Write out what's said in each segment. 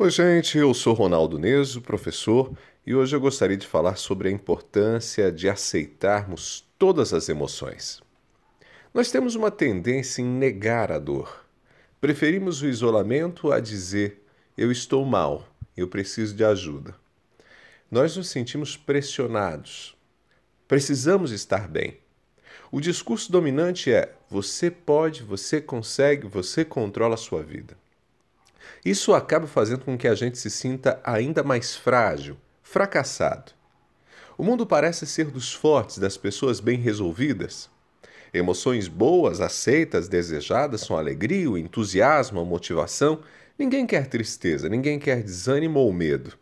Oi, gente, eu sou Ronaldo Neso, professor, e hoje eu gostaria de falar sobre a importância de aceitarmos todas as emoções. Nós temos uma tendência em negar a dor. Preferimos o isolamento a dizer: eu estou mal, eu preciso de ajuda. Nós nos sentimos pressionados. Precisamos estar bem. O discurso dominante é: você pode, você consegue, você controla a sua vida. Isso acaba fazendo com que a gente se sinta ainda mais frágil, fracassado. O mundo parece ser dos fortes, das pessoas bem resolvidas. Emoções boas, aceitas, desejadas são alegria, o entusiasmo, a motivação. Ninguém quer tristeza, ninguém quer desânimo ou medo.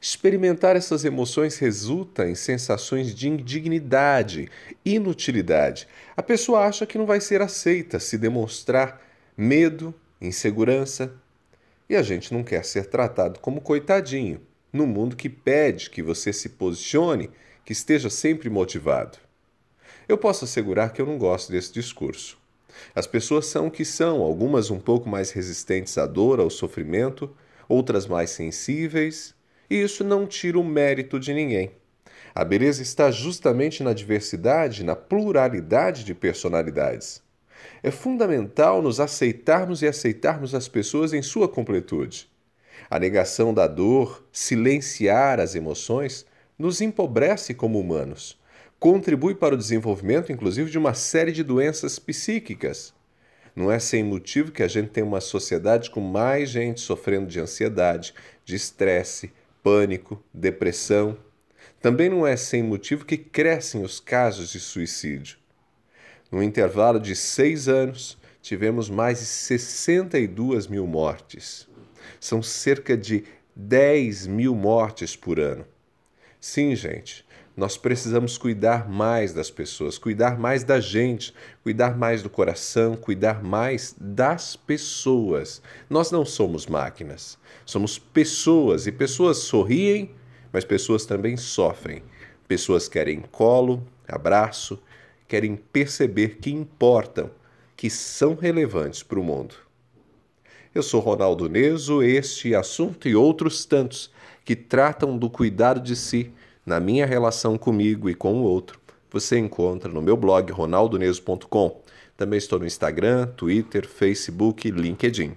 Experimentar essas emoções resulta em sensações de indignidade, inutilidade. A pessoa acha que não vai ser aceita se demonstrar medo, insegurança. E a gente não quer ser tratado como coitadinho, no mundo que pede que você se posicione, que esteja sempre motivado. Eu posso assegurar que eu não gosto desse discurso. As pessoas são o que são, algumas um pouco mais resistentes à dor, ao sofrimento, outras mais sensíveis, e isso não tira o mérito de ninguém. A beleza está justamente na diversidade, na pluralidade de personalidades. É fundamental nos aceitarmos e aceitarmos as pessoas em sua completude. A negação da dor, silenciar as emoções, nos empobrece como humanos. Contribui para o desenvolvimento, inclusive, de uma série de doenças psíquicas. Não é sem motivo que a gente tem uma sociedade com mais gente sofrendo de ansiedade, de estresse, pânico, depressão. Também não é sem motivo que crescem os casos de suicídio. No intervalo de seis anos, tivemos mais de 62 mil mortes. São cerca de 10 mil mortes por ano. Sim, gente, nós precisamos cuidar mais das pessoas, cuidar mais da gente, cuidar mais do coração, cuidar mais das pessoas. Nós não somos máquinas, somos pessoas e pessoas sorriem, mas pessoas também sofrem. Pessoas querem colo, abraço, querem perceber que importam, que são relevantes para o mundo. Eu sou Ronaldo Neso, este assunto e outros tantos que tratam do cuidado de si na minha relação comigo e com o outro, você encontra no meu blog ronaldoneso.com. Também estou no Instagram, Twitter, Facebook LinkedIn.